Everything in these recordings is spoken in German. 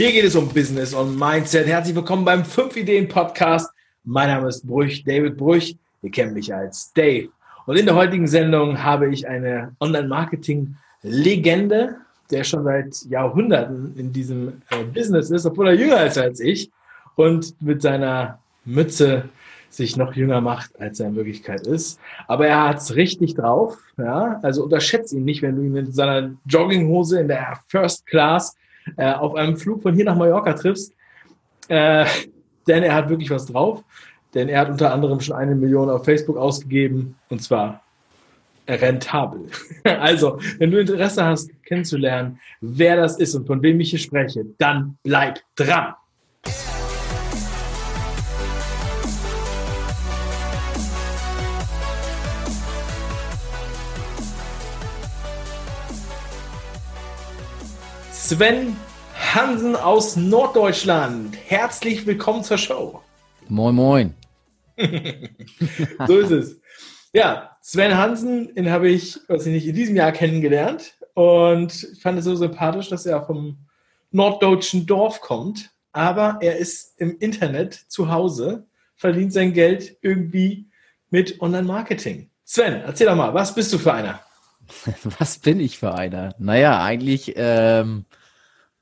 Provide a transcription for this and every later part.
Hier geht es um Business und Mindset. Herzlich willkommen beim 5 Ideen Podcast. Mein Name ist Brüch, David Brüch. Ihr kennt mich als Dave. Und in der heutigen Sendung habe ich eine Online-Marketing-Legende, der schon seit Jahrhunderten in diesem äh, Business ist, obwohl er jünger ist als ich und mit seiner Mütze sich noch jünger macht, als er in Wirklichkeit ist. Aber er hat es richtig drauf. Ja? Also unterschätze ihn nicht, wenn du ihn in seiner Jogginghose in der First Class äh, auf einem Flug von hier nach Mallorca triffst. Äh, denn er hat wirklich was drauf. Denn er hat unter anderem schon eine Million auf Facebook ausgegeben und zwar rentabel. Also, wenn du Interesse hast, kennenzulernen, wer das ist und von wem ich hier spreche, dann bleib dran. Sven Hansen aus Norddeutschland. Herzlich willkommen zur Show. Moin, moin. so ist es. Ja, Sven Hansen, den habe ich, weiß ich nicht, in diesem Jahr kennengelernt und ich fand es so sympathisch, dass er vom norddeutschen Dorf kommt, aber er ist im Internet zu Hause, verdient sein Geld irgendwie mit Online-Marketing. Sven, erzähl doch mal, was bist du für einer? Was bin ich für einer? Naja, eigentlich ähm,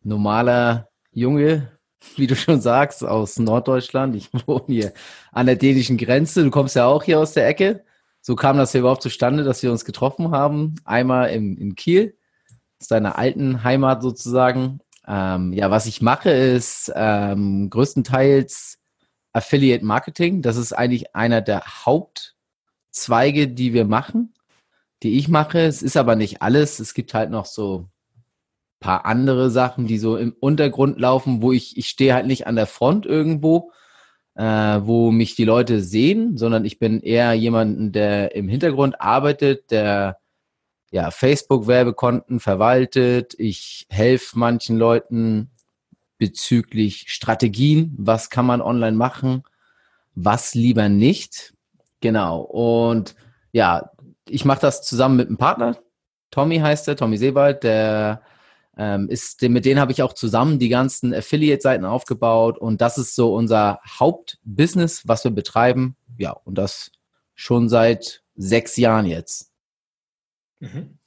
normaler Junge, wie du schon sagst, aus Norddeutschland. Ich wohne hier an der dänischen Grenze. Du kommst ja auch hier aus der Ecke. So kam das hier überhaupt zustande, dass wir uns getroffen haben. Einmal in, in Kiel, aus deiner alten Heimat sozusagen. Ähm, ja, was ich mache, ist ähm, größtenteils Affiliate Marketing. Das ist eigentlich einer der Hauptzweige, die wir machen, die ich mache. Es ist aber nicht alles. Es gibt halt noch so paar andere Sachen, die so im Untergrund laufen, wo ich, ich stehe halt nicht an der Front irgendwo, äh, wo mich die Leute sehen, sondern ich bin eher jemand, der im Hintergrund arbeitet, der ja Facebook-Werbekonten verwaltet. Ich helfe manchen Leuten bezüglich Strategien, was kann man online machen, was lieber nicht. Genau. Und ja, ich mache das zusammen mit einem Partner. Tommy heißt er, Tommy Sebald, der ähm, ist, mit denen habe ich auch zusammen die ganzen Affiliate-Seiten aufgebaut und das ist so unser Hauptbusiness, was wir betreiben. Ja, und das schon seit sechs Jahren jetzt. Mhm.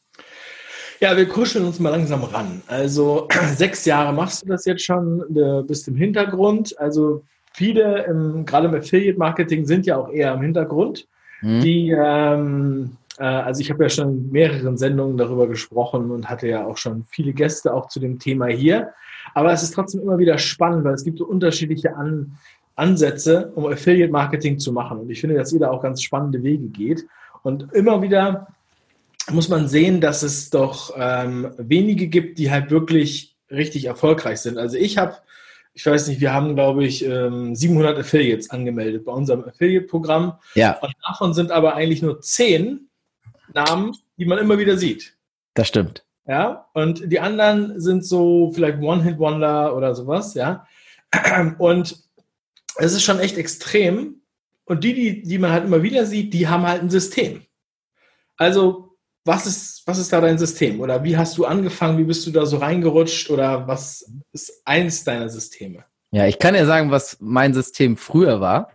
Ja, wir kuscheln uns mal langsam ran. Also sechs Jahre machst du das jetzt schon, du bist im Hintergrund. Also viele, im, gerade im Affiliate-Marketing, sind ja auch eher im Hintergrund. Mhm. Die ähm, äh, also ich habe ja schon in mehreren Sendungen darüber gesprochen und hatte ja auch schon viele Gäste auch zu dem Thema hier. Aber es ist trotzdem immer wieder spannend, weil es gibt so unterschiedliche An Ansätze, um Affiliate Marketing zu machen. Und ich finde, dass ihr da auch ganz spannende Wege geht. Und immer wieder muss man sehen, dass es doch ähm, wenige gibt, die halt wirklich richtig erfolgreich sind. Also ich habe, ich weiß nicht, wir haben, glaube ich, 700 ähm, Affiliates angemeldet bei unserem Affiliate-Programm. Ja. Und davon sind aber eigentlich nur 10 Namen, die man immer wieder sieht. Das stimmt. Ja, und die anderen sind so vielleicht One-Hit-Wonder oder sowas, ja. Und es ist schon echt extrem. Und die, die, die man halt immer wieder sieht, die haben halt ein System. Also, was ist, was ist da dein System? Oder wie hast du angefangen? Wie bist du da so reingerutscht? Oder was ist eins deiner Systeme? Ja, ich kann ja sagen, was mein System früher war.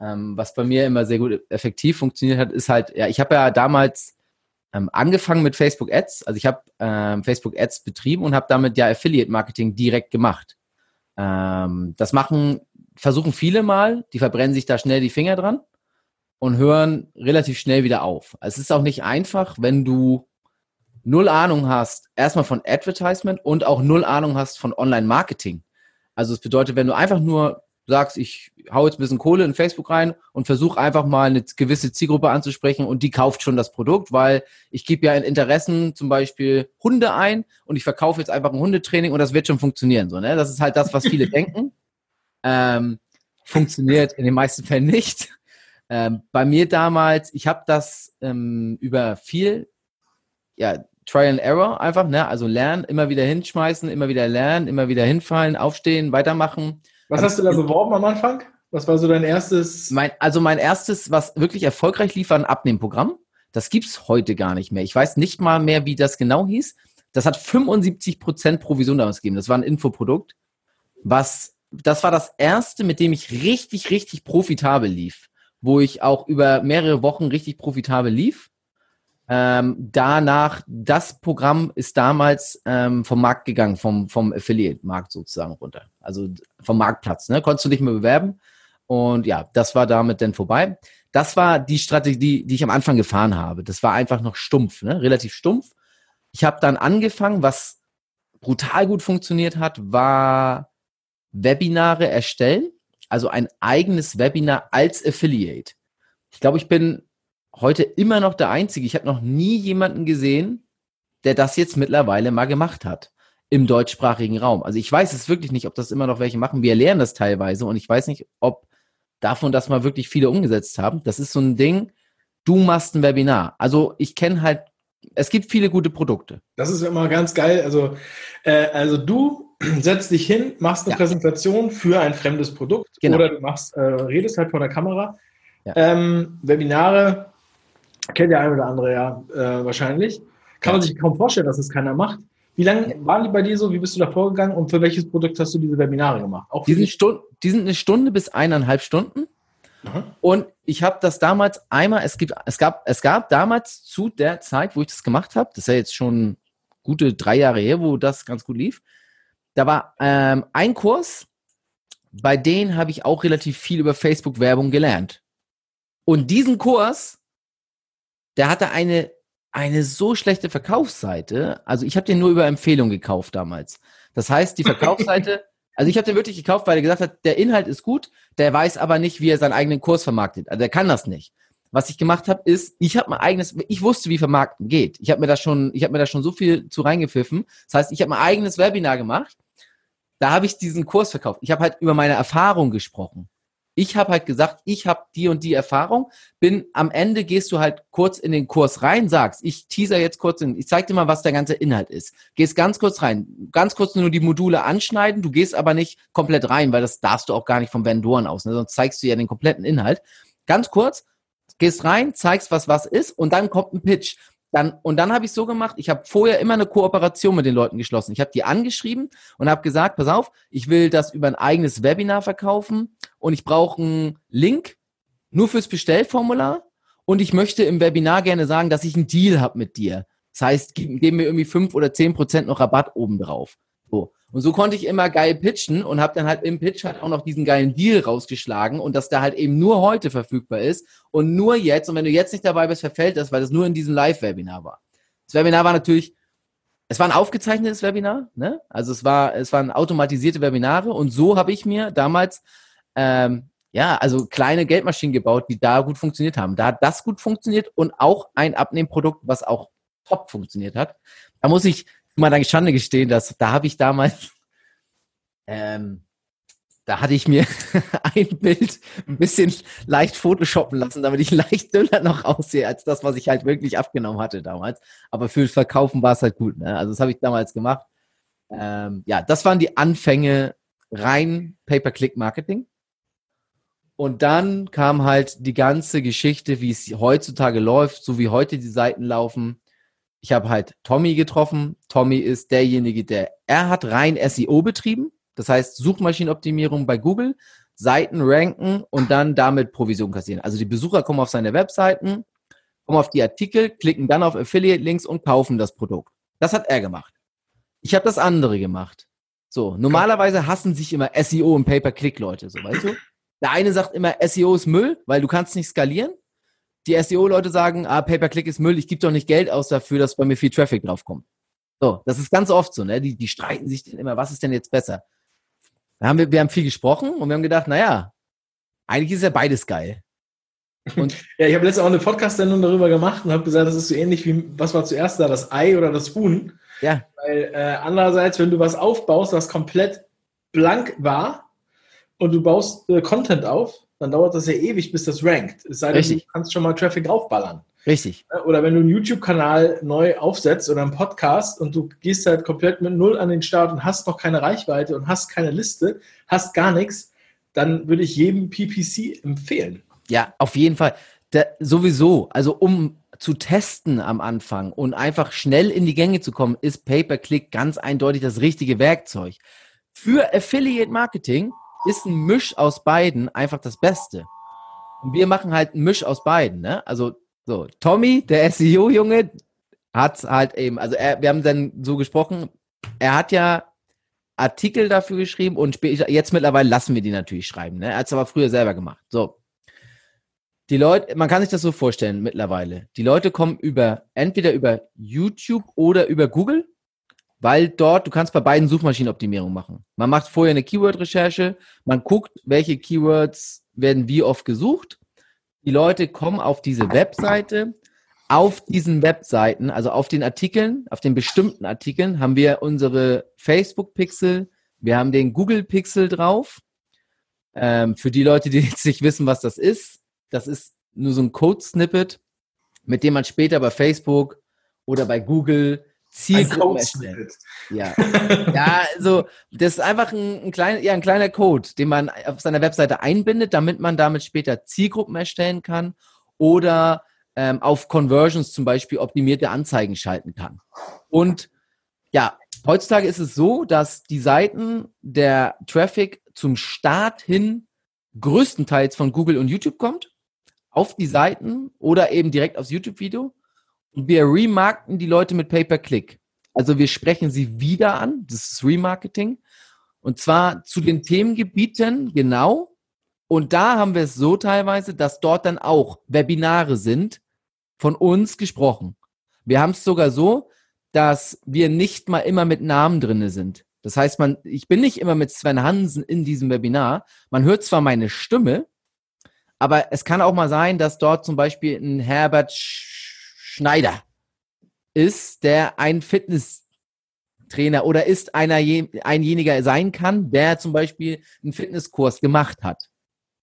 Ähm, was bei mir immer sehr gut effektiv funktioniert hat, ist halt, ja, ich habe ja damals ähm, angefangen mit Facebook Ads. Also ich habe ähm, Facebook Ads betrieben und habe damit ja Affiliate Marketing direkt gemacht. Ähm, das machen, versuchen viele mal, die verbrennen sich da schnell die Finger dran und hören relativ schnell wieder auf. Es ist auch nicht einfach, wenn du null Ahnung hast, erstmal von Advertisement und auch null Ahnung hast von Online-Marketing. Also es bedeutet, wenn du einfach nur sagst, ich hau jetzt ein bisschen Kohle in Facebook rein und versuche einfach mal eine gewisse Zielgruppe anzusprechen und die kauft schon das Produkt, weil ich gebe ja in Interessen zum Beispiel Hunde ein und ich verkaufe jetzt einfach ein Hundetraining und das wird schon funktionieren. So, ne? Das ist halt das, was viele denken. Ähm, funktioniert in den meisten Fällen nicht. Ähm, bei mir damals, ich habe das ähm, über viel ja, Try and Error einfach, ne? also lernen, immer wieder hinschmeißen, immer wieder lernen, immer wieder hinfallen, aufstehen, weitermachen was hast du da beworben am Anfang? Was war so dein erstes? Mein, also mein erstes, was wirklich erfolgreich lief, war ein Abnehmprogramm. Das gibt's heute gar nicht mehr. Ich weiß nicht mal mehr, wie das genau hieß. Das hat 75% Provision damals gegeben. Das war ein Infoprodukt. was, das war das erste, mit dem ich richtig, richtig profitabel lief, wo ich auch über mehrere Wochen richtig profitabel lief. Ähm, danach, das Programm ist damals ähm, vom Markt gegangen, vom, vom Affiliate-Markt sozusagen runter. Also vom Marktplatz, ne? Konntest du nicht mehr bewerben. Und ja, das war damit dann vorbei. Das war die Strategie, die ich am Anfang gefahren habe. Das war einfach noch stumpf, ne? relativ stumpf. Ich habe dann angefangen, was brutal gut funktioniert hat, war Webinare erstellen, also ein eigenes Webinar als Affiliate. Ich glaube, ich bin heute immer noch der Einzige. Ich habe noch nie jemanden gesehen, der das jetzt mittlerweile mal gemacht hat im deutschsprachigen Raum. Also ich weiß es wirklich nicht, ob das immer noch welche machen. Wir lernen das teilweise und ich weiß nicht, ob davon das mal wirklich viele umgesetzt haben. Das ist so ein Ding, du machst ein Webinar. Also ich kenne halt, es gibt viele gute Produkte. Das ist immer ganz geil. Also, äh, also du setzt dich hin, machst eine ja. Präsentation für ein fremdes Produkt genau. oder du machst, äh, redest halt vor der Kamera. Ja. Ähm, Webinare kennt der eine oder andere ja äh, wahrscheinlich. Kann man sich kaum vorstellen, dass es keiner macht. Wie lange waren die bei dir so? Wie bist du da vorgegangen und für welches Produkt hast du diese Webinare gemacht? Auch die, sind Stund, die sind eine Stunde bis eineinhalb Stunden. Aha. Und ich habe das damals einmal, es, gibt, es, gab, es gab damals zu der Zeit, wo ich das gemacht habe, das ist ja jetzt schon gute drei Jahre her, wo das ganz gut lief, da war ähm, ein Kurs, bei dem habe ich auch relativ viel über Facebook-Werbung gelernt. Und diesen Kurs, der hatte eine eine so schlechte Verkaufsseite. Also ich habe den nur über Empfehlung gekauft damals. Das heißt, die Verkaufsseite, also ich habe den wirklich gekauft, weil er gesagt hat, der Inhalt ist gut, der weiß aber nicht, wie er seinen eigenen Kurs vermarktet. Also der kann das nicht. Was ich gemacht habe, ist, ich habe mein eigenes, ich wusste, wie Vermarkten geht. Ich habe mir da schon, ich habe mir da schon so viel zu reingepfiffen. Das heißt, ich habe mein eigenes Webinar gemacht. Da habe ich diesen Kurs verkauft. Ich habe halt über meine Erfahrung gesprochen. Ich habe halt gesagt, ich habe die und die Erfahrung. Bin am Ende gehst du halt kurz in den Kurs rein, sagst, ich teaser jetzt kurz in, ich zeig dir mal, was der ganze Inhalt ist. Gehst ganz kurz rein, ganz kurz nur die Module anschneiden, du gehst aber nicht komplett rein, weil das darfst du auch gar nicht vom Vendoren aus, ne? sonst zeigst du ja den kompletten Inhalt. Ganz kurz, gehst rein, zeigst, was was ist und dann kommt ein Pitch. Dann, und dann habe ich so gemacht, ich habe vorher immer eine Kooperation mit den Leuten geschlossen. Ich habe die angeschrieben und habe gesagt, pass auf, ich will das über ein eigenes Webinar verkaufen und ich brauche einen Link nur fürs Bestellformular und ich möchte im Webinar gerne sagen, dass ich einen Deal habe mit dir. Das heißt, geben gib mir irgendwie fünf oder zehn Prozent noch Rabatt obendrauf. So. Und so konnte ich immer geil pitchen und habe dann halt im Pitch halt auch noch diesen geilen Deal rausgeschlagen und dass der halt eben nur heute verfügbar ist und nur jetzt. Und wenn du jetzt nicht dabei bist, verfällt das, weil das nur in diesem Live-Webinar war. Das Webinar war natürlich, es war ein aufgezeichnetes Webinar, ne? Also es war, es waren automatisierte Webinare und so habe ich mir damals ähm, ja, also kleine Geldmaschinen gebaut, die da gut funktioniert haben. Da hat das gut funktioniert und auch ein Abnehmprodukt, was auch top funktioniert hat. Da muss ich mal deine Schande gestehen, dass da habe ich damals, ähm, da hatte ich mir ein Bild ein bisschen leicht photoshoppen lassen, damit ich leicht dünner noch aussehe als das, was ich halt wirklich abgenommen hatte damals. Aber für Verkaufen war es halt gut. Ne? Also das habe ich damals gemacht. Ähm, ja, das waren die Anfänge rein Pay-per-Click-Marketing. Und dann kam halt die ganze Geschichte, wie es heutzutage läuft, so wie heute die Seiten laufen ich habe halt Tommy getroffen. Tommy ist derjenige, der, er hat rein SEO betrieben. Das heißt Suchmaschinenoptimierung bei Google, Seiten ranken und dann damit Provision kassieren. Also die Besucher kommen auf seine Webseiten, kommen auf die Artikel, klicken dann auf Affiliate-Links und kaufen das Produkt. Das hat er gemacht. Ich habe das andere gemacht. So, normalerweise hassen sich immer SEO und Pay-per-Click-Leute, so weißt du? Der eine sagt immer, SEO ist Müll, weil du kannst nicht skalieren die SEO-Leute sagen, ah, Pay-per-Click ist Müll, ich gebe doch nicht Geld aus dafür, dass bei mir viel Traffic draufkommt. So, das ist ganz oft so, ne? Die, die streiten sich dann immer, was ist denn jetzt besser? Da haben wir, wir haben viel gesprochen und wir haben gedacht, naja, eigentlich ist ja beides geil. Und ja, ich habe letztens auch eine Podcast-Sendung darüber gemacht und habe gesagt, das ist so ähnlich wie, was war zuerst da, das Ei oder das Huhn? Ja. Weil äh, andererseits, wenn du was aufbaust, was komplett blank war und du baust äh, Content auf, dann dauert das ja ewig, bis das rankt. Es sei denn, du kannst schon mal Traffic aufballern. Richtig. Oder wenn du einen YouTube-Kanal neu aufsetzt oder einen Podcast und du gehst halt komplett mit Null an den Start und hast noch keine Reichweite und hast keine Liste, hast gar nichts, dann würde ich jedem PPC empfehlen. Ja, auf jeden Fall. Da, sowieso. Also um zu testen am Anfang und einfach schnell in die Gänge zu kommen, ist Pay-per-Click ganz eindeutig das richtige Werkzeug für Affiliate Marketing ist ein Misch aus beiden einfach das Beste. Und wir machen halt ein Misch aus beiden. Ne? Also so, Tommy, der SEO-Junge, hat halt eben, also er, wir haben dann so gesprochen, er hat ja Artikel dafür geschrieben und jetzt mittlerweile lassen wir die natürlich schreiben. Ne? Er hat es aber früher selber gemacht. So. Die Leute, man kann sich das so vorstellen mittlerweile. Die Leute kommen über, entweder über YouTube oder über Google, weil dort, du kannst bei beiden Suchmaschinenoptimierung machen. Man macht vorher eine Keyword-Recherche, man guckt, welche Keywords werden wie oft gesucht. Die Leute kommen auf diese Webseite, auf diesen Webseiten, also auf den Artikeln, auf den bestimmten Artikeln, haben wir unsere Facebook-Pixel, wir haben den Google-Pixel drauf. Ähm, für die Leute, die jetzt nicht wissen, was das ist, das ist nur so ein Code-Snippet, mit dem man später bei Facebook oder bei Google Zielgruppen erstellt. Ja. ja, also das ist einfach ein, ein, klein, ja, ein kleiner Code, den man auf seiner Webseite einbindet, damit man damit später Zielgruppen erstellen kann oder ähm, auf Conversions zum Beispiel optimierte Anzeigen schalten kann. Und ja, heutzutage ist es so, dass die Seiten der Traffic zum Start hin größtenteils von Google und YouTube kommt, auf die Seiten oder eben direkt aufs YouTube-Video. Wir remarkten die Leute mit Pay-per-Click. Also wir sprechen sie wieder an, das ist Remarketing. Und zwar zu den Themengebieten genau, und da haben wir es so teilweise, dass dort dann auch Webinare sind, von uns gesprochen. Wir haben es sogar so, dass wir nicht mal immer mit Namen drinne sind. Das heißt, man, ich bin nicht immer mit Sven Hansen in diesem Webinar. Man hört zwar meine Stimme, aber es kann auch mal sein, dass dort zum Beispiel ein Herbert Schneider ist, der ein Fitnesstrainer oder ist einer einjeniger sein kann, der zum Beispiel einen Fitnesskurs gemacht hat.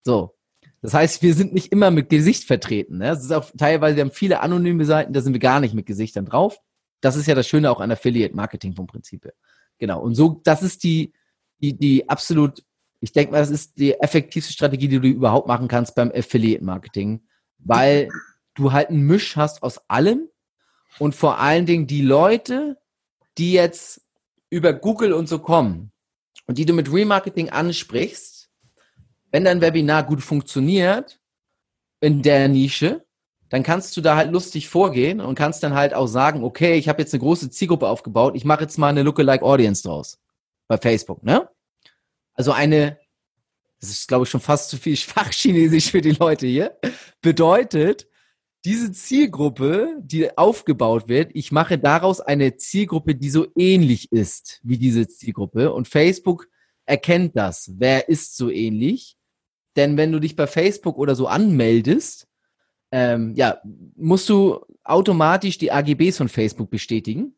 So. Das heißt, wir sind nicht immer mit Gesicht vertreten. Ne? Das ist auch teilweise, wir haben viele anonyme Seiten, da sind wir gar nicht mit Gesichtern drauf. Das ist ja das Schöne auch an Affiliate Marketing vom Prinzip her. Genau. Und so, das ist die, die, die absolut, ich denke mal, das ist die effektivste Strategie, die du überhaupt machen kannst beim Affiliate Marketing, weil du halt einen Misch hast aus allem und vor allen Dingen die Leute, die jetzt über Google und so kommen und die du mit Remarketing ansprichst, wenn dein Webinar gut funktioniert in der Nische, dann kannst du da halt lustig vorgehen und kannst dann halt auch sagen, okay, ich habe jetzt eine große Zielgruppe aufgebaut, ich mache jetzt mal eine Lookalike Audience draus bei Facebook, ne? Also eine, das ist glaube ich schon fast zu viel Fachchinesisch für die Leute hier, bedeutet, diese Zielgruppe, die aufgebaut wird, ich mache daraus eine Zielgruppe, die so ähnlich ist wie diese Zielgruppe und Facebook erkennt das. Wer ist so ähnlich? Denn wenn du dich bei Facebook oder so anmeldest, ähm, ja, musst du automatisch die AGBs von Facebook bestätigen.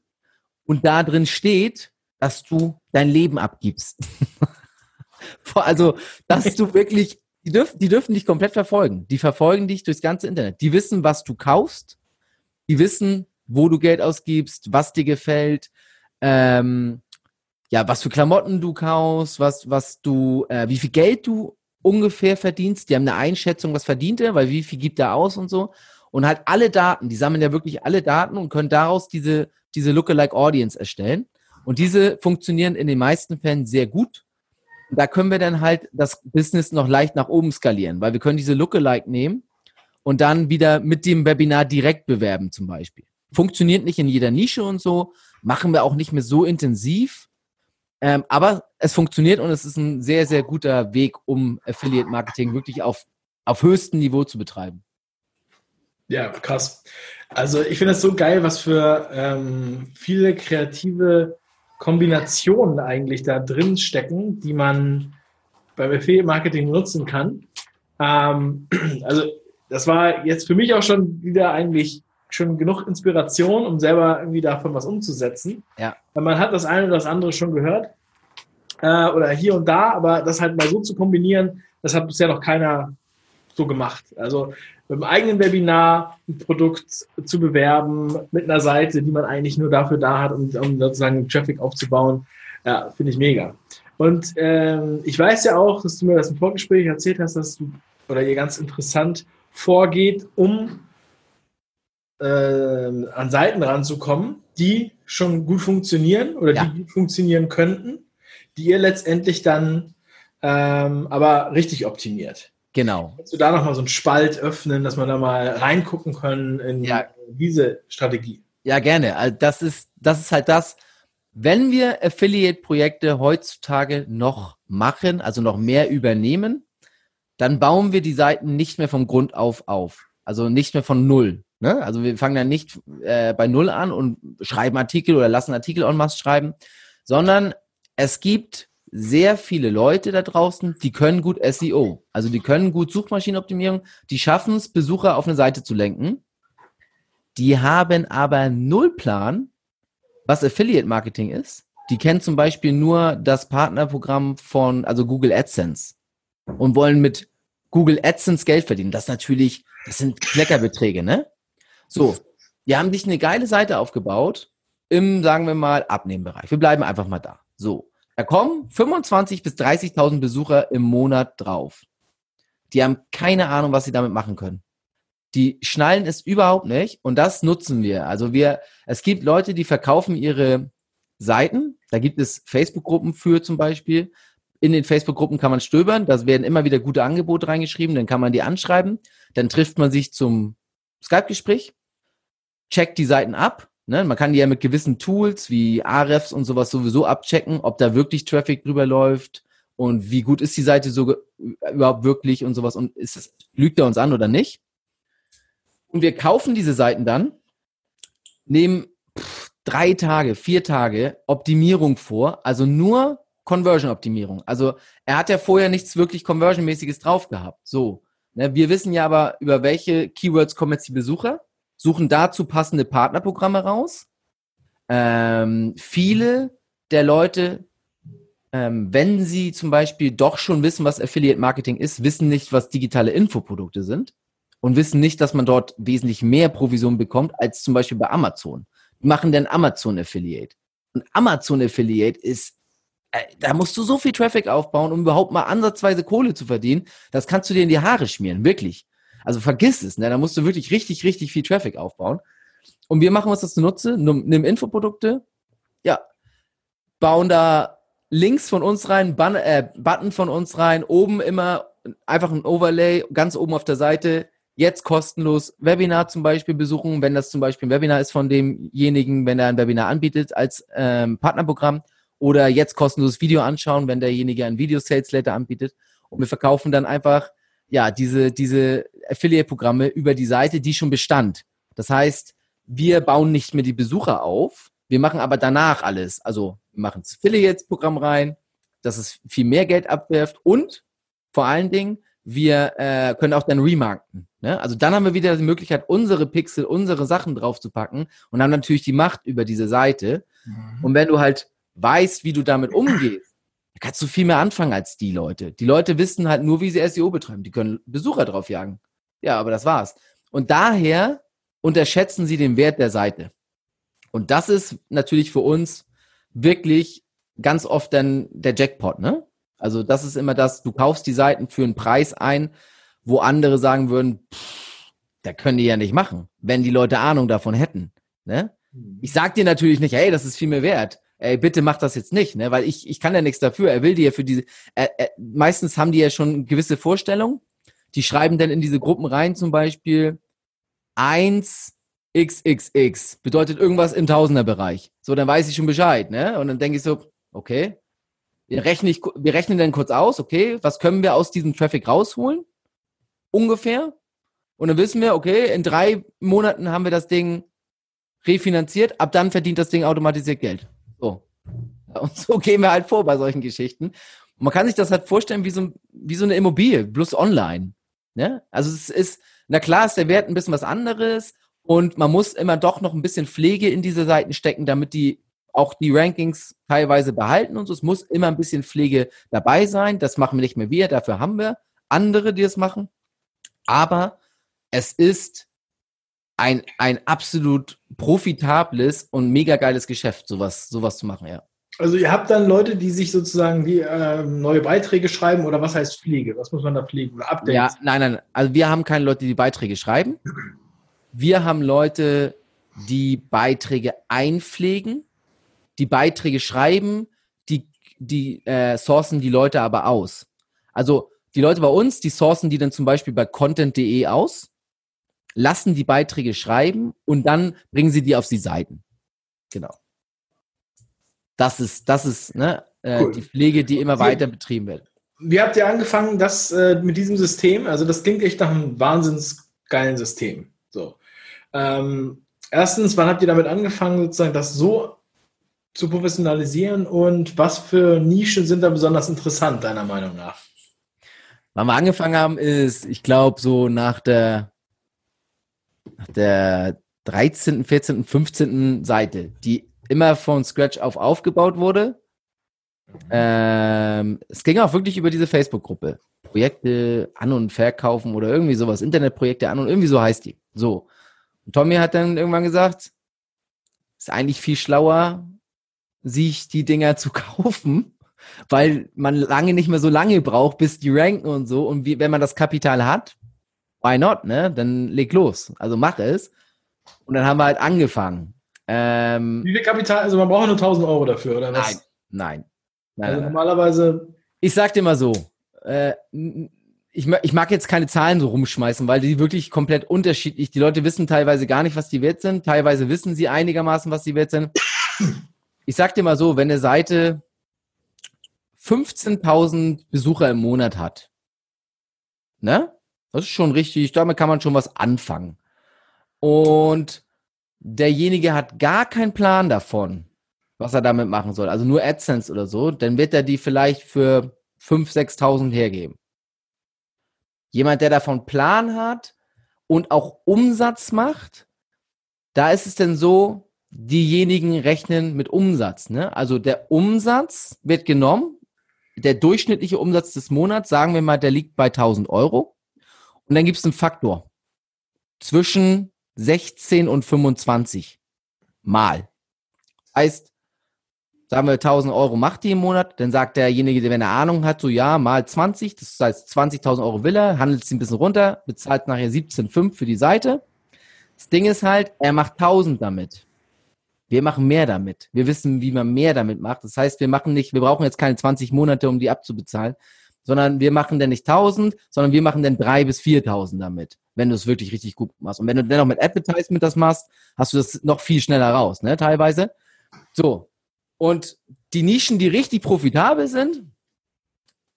Und da drin steht, dass du dein Leben abgibst. also, dass du wirklich, die dürfen, die dürfen dich komplett verfolgen. Die verfolgen dich durchs ganze Internet. Die wissen, was du kaufst. Die wissen, wo du Geld ausgibst, was dir gefällt, ähm, ja, was für Klamotten du kaufst, was, was du, äh, wie viel Geld du ungefähr verdienst. Die haben eine Einschätzung, was verdient er, weil wie viel gibt er aus und so. Und halt alle Daten, die sammeln ja wirklich alle Daten und können daraus diese, diese Lookalike Audience erstellen. Und diese funktionieren in den meisten Fällen sehr gut. Da können wir dann halt das Business noch leicht nach oben skalieren, weil wir können diese Lookalike nehmen und dann wieder mit dem Webinar direkt bewerben zum Beispiel. Funktioniert nicht in jeder Nische und so, machen wir auch nicht mehr so intensiv, ähm, aber es funktioniert und es ist ein sehr, sehr guter Weg, um Affiliate Marketing wirklich auf, auf höchstem Niveau zu betreiben. Ja, krass. Also ich finde es so geil, was für ähm, viele kreative Kombinationen eigentlich da drin stecken, die man beim Affiliate Marketing nutzen kann. Ähm, also das war jetzt für mich auch schon wieder eigentlich schon genug Inspiration, um selber irgendwie davon was umzusetzen. Ja. Weil man hat das eine oder das andere schon gehört äh, oder hier und da, aber das halt mal so zu kombinieren, das hat bisher noch keiner so gemacht. Also mit einem eigenen Webinar ein Produkt zu bewerben, mit einer Seite, die man eigentlich nur dafür da hat, um, um sozusagen Traffic aufzubauen, ja, finde ich mega. Und ähm, ich weiß ja auch, dass du mir das im Vorgespräch erzählt hast, dass du oder ihr ganz interessant vorgeht, um äh, an Seiten ranzukommen, die schon gut funktionieren oder ja. die gut funktionieren könnten. die ihr letztendlich dann ähm, aber richtig optimiert. Genau. Kannst du da nochmal so einen Spalt öffnen, dass man da mal reingucken können in ja. diese Strategie? Ja, gerne. Also das ist, das ist halt das, wenn wir Affiliate-Projekte heutzutage noch machen, also noch mehr übernehmen, dann bauen wir die Seiten nicht mehr vom Grund auf auf. Also nicht mehr von null. Ne? Also wir fangen dann nicht äh, bei null an und schreiben Artikel oder lassen Artikel en masse schreiben, sondern es gibt sehr viele Leute da draußen, die können gut SEO. Also die können gut Suchmaschinenoptimierung, die schaffen es, Besucher auf eine Seite zu lenken. Die haben aber null Plan, was Affiliate Marketing ist. Die kennen zum Beispiel nur das Partnerprogramm von, also Google AdSense und wollen mit Google AdSense Geld verdienen. Das natürlich, das sind Kleckerbeträge, ne? So, die haben sich eine geile Seite aufgebaut im, sagen wir mal, Abnehmbereich. Wir bleiben einfach mal da. So, da kommen 25 bis 30.000 Besucher im Monat drauf. Die haben keine Ahnung, was sie damit machen können. Die schnallen es überhaupt nicht und das nutzen wir. Also wir, es gibt Leute, die verkaufen ihre Seiten. Da gibt es Facebook-Gruppen für zum Beispiel. In den Facebook-Gruppen kann man stöbern. Da werden immer wieder gute Angebote reingeschrieben. Dann kann man die anschreiben. Dann trifft man sich zum Skype-Gespräch, checkt die Seiten ab. Ne? Man kann die ja mit gewissen Tools wie Ahrefs und sowas sowieso abchecken, ob da wirklich Traffic drüber läuft und wie gut ist die Seite so überhaupt wirklich und sowas und ist es, lügt er uns an oder nicht. Und wir kaufen diese Seiten dann, nehmen drei Tage, vier Tage Optimierung vor, also nur Conversion-Optimierung. Also er hat ja vorher nichts wirklich Conversion-mäßiges drauf gehabt. So. Ne, wir wissen ja aber, über welche Keywords kommen jetzt die Besucher, suchen dazu passende Partnerprogramme raus. Ähm, viele der Leute, ähm, wenn sie zum Beispiel doch schon wissen, was Affiliate Marketing ist, wissen nicht, was digitale Infoprodukte sind und wissen nicht, dass man dort wesentlich mehr Provision bekommt als zum Beispiel bei Amazon. Die machen dann Amazon Affiliate. Und Amazon Affiliate ist, äh, da musst du so viel Traffic aufbauen, um überhaupt mal ansatzweise Kohle zu verdienen. Das kannst du dir in die Haare schmieren, wirklich. Also vergiss es, ne? da musst du wirklich richtig, richtig viel Traffic aufbauen. Und wir machen uns das zunutze, nimm Infoprodukte, ja, bauen da Links von uns rein, Bun äh, Button von uns rein, oben immer einfach ein Overlay, ganz oben auf der Seite, jetzt kostenlos Webinar zum Beispiel besuchen, wenn das zum Beispiel ein Webinar ist von demjenigen, wenn er ein Webinar anbietet als ähm, Partnerprogramm oder jetzt kostenloses Video anschauen, wenn derjenige ein Video-Sales Letter anbietet. Und wir verkaufen dann einfach ja diese, diese Affiliate-Programme über die Seite, die schon bestand. Das heißt, wir bauen nicht mehr die Besucher auf, wir machen aber danach alles. Also wir machen das Affiliates-Programm rein, dass es viel mehr Geld abwerft und vor allen Dingen, wir äh, können auch dann remarkten. Ne? Also dann haben wir wieder die Möglichkeit, unsere Pixel, unsere Sachen draufzupacken und haben natürlich die Macht über diese Seite. Mhm. Und wenn du halt weißt, wie du damit umgehst, kannst du viel mehr anfangen als die Leute. Die Leute wissen halt nur, wie sie SEO betreiben. Die können Besucher draufjagen. Ja, aber das war's. Und daher unterschätzen sie den Wert der Seite. Und das ist natürlich für uns wirklich ganz oft dann der Jackpot, ne? Also das ist immer das, du kaufst die Seiten für einen Preis ein, wo andere sagen würden, pff, da können die ja nicht machen, wenn die Leute Ahnung davon hätten. Ne? Mhm. Ich sag dir natürlich nicht, hey, das ist viel mehr wert. Ey, bitte mach das jetzt nicht, ne? Weil ich, ich kann ja nichts dafür. Er will dir ja für diese. Äh, äh, meistens haben die ja schon gewisse Vorstellungen. Die schreiben dann in diese Gruppen rein, zum Beispiel 1 XXX bedeutet irgendwas im Tausenderbereich. So, dann weiß ich schon Bescheid, ne? Und dann denke ich so, okay, wir rechnen, wir rechnen dann kurz aus, okay, was können wir aus diesem Traffic rausholen? Ungefähr. Und dann wissen wir, okay, in drei Monaten haben wir das Ding refinanziert, ab dann verdient das Ding automatisiert Geld. So. Und so gehen wir halt vor bei solchen Geschichten. Und man kann sich das halt vorstellen wie so, wie so eine Immobilie, bloß online. Ne? Also es ist, na klar ist der Wert ein bisschen was anderes und man muss immer doch noch ein bisschen Pflege in diese Seiten stecken, damit die auch die Rankings teilweise behalten und so. Es muss immer ein bisschen Pflege dabei sein. Das machen wir nicht mehr wir, dafür haben wir andere, die es machen. Aber es ist ein, ein absolut profitables und mega geiles Geschäft, sowas, sowas zu machen, ja. Also ihr habt dann Leute, die sich sozusagen die äh, neue Beiträge schreiben oder was heißt Pflege? Was muss man da pflegen oder Updates? Ja, nein, nein. Also wir haben keine Leute, die Beiträge schreiben. Wir haben Leute, die Beiträge einpflegen die Beiträge schreiben, die die äh, sourcen die Leute aber aus. Also die Leute bei uns, die sourcen die dann zum Beispiel bei content.de aus, lassen die Beiträge schreiben und dann bringen sie die auf die Seiten. Genau. Das ist, das ist ne, äh, cool. die Pflege, die immer weiter betrieben wird. Wie habt ihr angefangen, das äh, mit diesem System? Also das klingt echt nach einem wahnsinns geilen System. So. Ähm, erstens, wann habt ihr damit angefangen, sozusagen das so zu professionalisieren und was für Nischen sind da besonders interessant, deiner Meinung nach? Wann wir angefangen haben, ist, ich glaube, so nach der, der 13., 14., 15. Seite, die immer von Scratch auf aufgebaut wurde ähm, es ging auch wirklich über diese Facebook-Gruppe. Projekte an- und verkaufen oder irgendwie sowas. Internetprojekte an und irgendwie so heißt die. So. Und Tommy hat dann irgendwann gesagt, ist eigentlich viel schlauer, sich die Dinger zu kaufen, weil man lange nicht mehr so lange braucht, bis die ranken und so. Und wie, wenn man das Kapital hat, why not, ne? Dann leg los. Also mach es. Und dann haben wir halt angefangen. Ähm, wie viel Kapital? Also man braucht nur 1000 Euro dafür, oder was? Nein, nein. Nein, also normalerweise. Ich sag dir mal so, äh, ich, ich mag jetzt keine Zahlen so rumschmeißen, weil die wirklich komplett unterschiedlich. Die Leute wissen teilweise gar nicht, was die wert sind. Teilweise wissen sie einigermaßen, was die wert sind. Ich sag dir mal so, wenn eine Seite 15.000 Besucher im Monat hat, ne? Das ist schon richtig. Damit kann man schon was anfangen. Und derjenige hat gar keinen Plan davon, was er damit machen soll, also nur AdSense oder so, dann wird er die vielleicht für 5.000, 6.000 hergeben. Jemand, der davon Plan hat und auch Umsatz macht, da ist es denn so, diejenigen rechnen mit Umsatz. Ne? Also der Umsatz wird genommen, der durchschnittliche Umsatz des Monats, sagen wir mal, der liegt bei 1000 Euro. Und dann gibt es einen Faktor zwischen 16 und 25 mal. Heißt, sagen wir 1000 Euro macht die im Monat, dann sagt derjenige, der eine Ahnung hat, so ja, mal 20, das heißt 20.000 Euro will er, handelt sie ein bisschen runter, bezahlt nachher 17,5 für die Seite. Das Ding ist halt, er macht 1000 damit. Wir machen mehr damit. Wir wissen, wie man mehr damit macht. Das heißt, wir machen nicht, wir brauchen jetzt keine 20 Monate, um die abzubezahlen, sondern wir machen dann nicht 1000, sondern wir machen dann 3 bis 4000 damit, wenn du es wirklich richtig gut machst. Und wenn du dann noch mit Advertisement das machst, hast du das noch viel schneller raus, ne, teilweise. So, und die Nischen, die richtig profitabel sind,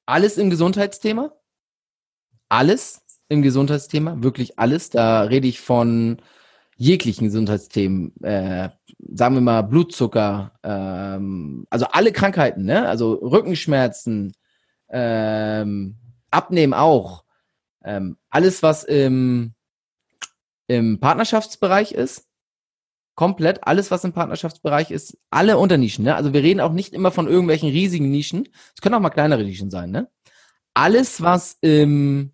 alles im Gesundheitsthema. Alles im Gesundheitsthema, wirklich alles. Da rede ich von jeglichen Gesundheitsthemen, äh, sagen wir mal Blutzucker, ähm, also alle Krankheiten, ne? also Rückenschmerzen, ähm, Abnehmen auch, ähm, alles was im, im Partnerschaftsbereich ist, komplett alles, was im Partnerschaftsbereich ist, alle Unternischen. Ne? Also wir reden auch nicht immer von irgendwelchen riesigen Nischen. Es können auch mal kleinere Nischen sein. Ne? Alles, was im,